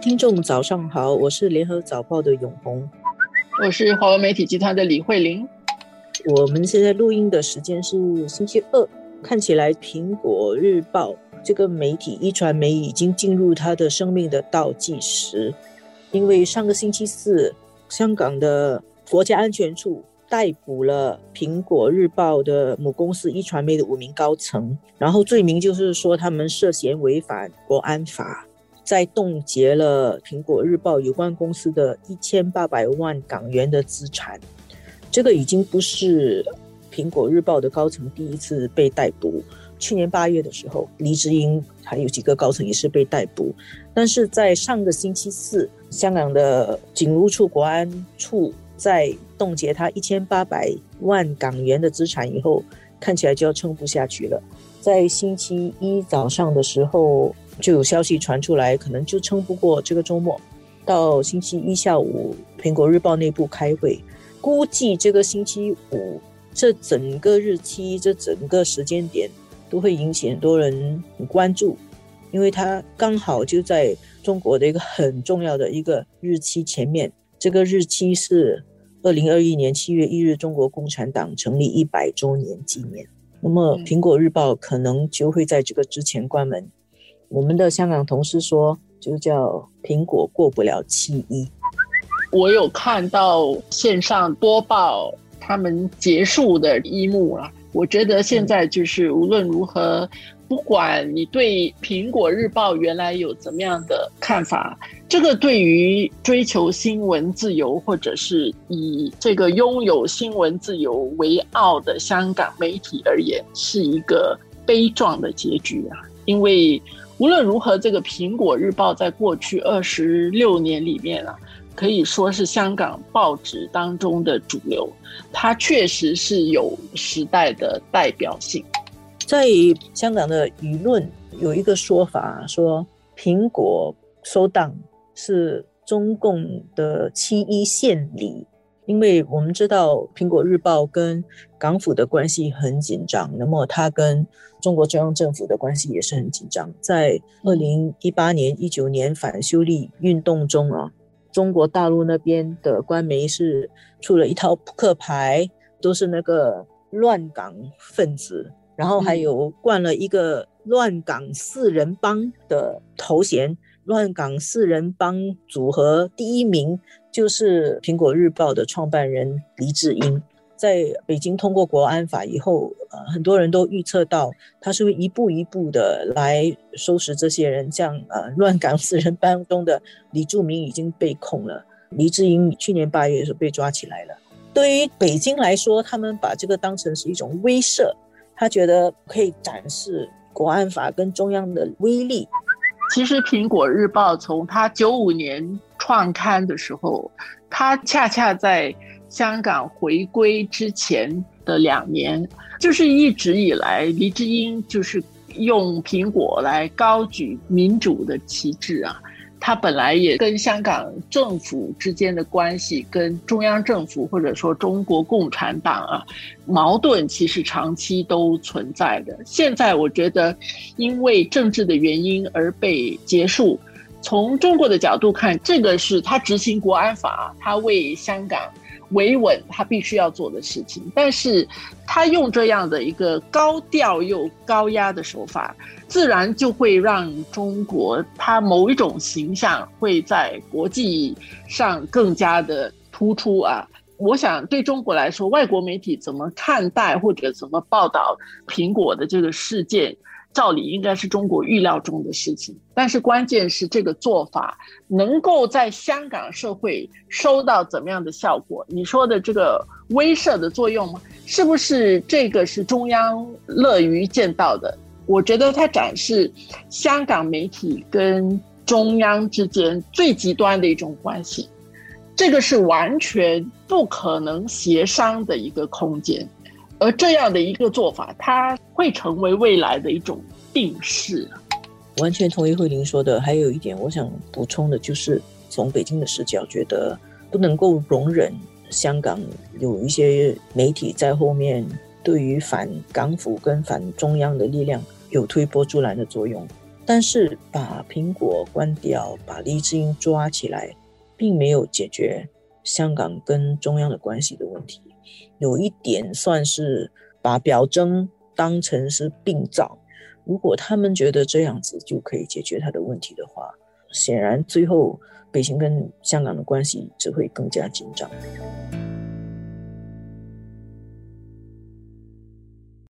听众早上好，我是联合早报的永红，我是华为媒体集团的李慧玲。我们现在录音的时间是星期二，看起来苹果日报这个媒体一传媒已经进入它的生命的倒计时，因为上个星期四，香港的国家安全处。逮捕了苹果日报的母公司一传媒的五名高层，然后罪名就是说他们涉嫌违反国安法，在冻结了苹果日报有关公司的一千八百万港元的资产。这个已经不是苹果日报的高层第一次被逮捕。去年八月的时候，黎智英还有几个高层也是被逮捕，但是在上个星期四，香港的警务处国安处。在冻结他一千八百万港元的资产以后，看起来就要撑不下去了。在星期一早上的时候，就有消息传出来，可能就撑不过这个周末。到星期一下午，苹果日报内部开会，估计这个星期五这整个日期、这整个时间点都会引起很多人很关注，因为它刚好就在中国的一个很重要的一个日期前面。这个日期是。二零二一年七月一日，中国共产党成立一百周年纪念。那么，苹果日报可能就会在这个之前关门。我们的香港同事说，就叫苹果过不了七一。我有看到线上播报他们结束的一幕了。我觉得现在就是无论如何。不管你对苹果日报原来有怎么样的看法，这个对于追求新闻自由或者是以这个拥有新闻自由为傲的香港媒体而言，是一个悲壮的结局啊！因为无论如何，这个苹果日报在过去二十六年里面啊，可以说是香港报纸当中的主流，它确实是有时代的代表性。在香港的舆论有一个说法，说苹果收档是中共的七一献礼，因为我们知道苹果日报跟港府的关系很紧张，那么它跟中国中央政府的关系也是很紧张。在二零一八年、一九年反修例运动中啊，中国大陆那边的官媒是出了一套扑克牌，都是那个乱港分子。然后还有冠了一个“乱港四人帮”的头衔，“乱港四人帮”组合第一名就是苹果日报的创办人黎智英。在北京通过国安法以后，呃，很多人都预测到他是会一步一步的来收拾这些人，像呃“乱港四人帮”中的李柱铭已经被控了，黎智英去年八月的时候被抓起来了。对于北京来说，他们把这个当成是一种威慑。他觉得可以展示国安法跟中央的威力。其实，《苹果日报》从它九五年创刊的时候，它恰恰在香港回归之前的两年，就是一直以来，黎智英就是用苹果来高举民主的旗帜啊。他本来也跟香港政府之间的关系，跟中央政府或者说中国共产党啊矛盾，其实长期都存在的。现在我觉得，因为政治的原因而被结束。从中国的角度看，这个是他执行国安法，他为香港。维稳，他必须要做的事情，但是他用这样的一个高调又高压的手法，自然就会让中国他某一种形象会在国际上更加的突出啊。我想对中国来说，外国媒体怎么看待或者怎么报道苹果的这个事件？照理应该是中国预料中的事情，但是关键是这个做法能够在香港社会收到怎么样的效果？你说的这个威慑的作用吗？是不是这个是中央乐于见到的？我觉得它展示香港媒体跟中央之间最极端的一种关系，这个是完全不可能协商的一个空间。而这样的一个做法，它会成为未来的一种定势。完全同意慧玲说的。还有一点，我想补充的就是，从北京的视角，觉得不能够容忍香港有一些媒体在后面，对于反港府跟反中央的力量有推波助澜的作用。但是把苹果关掉，把黎智英抓起来，并没有解决香港跟中央的关系的问题。有一点算是把表征当成是病灶。如果他们觉得这样子就可以解决他的问题的话，显然最后北京跟香港的关系只会更加紧张。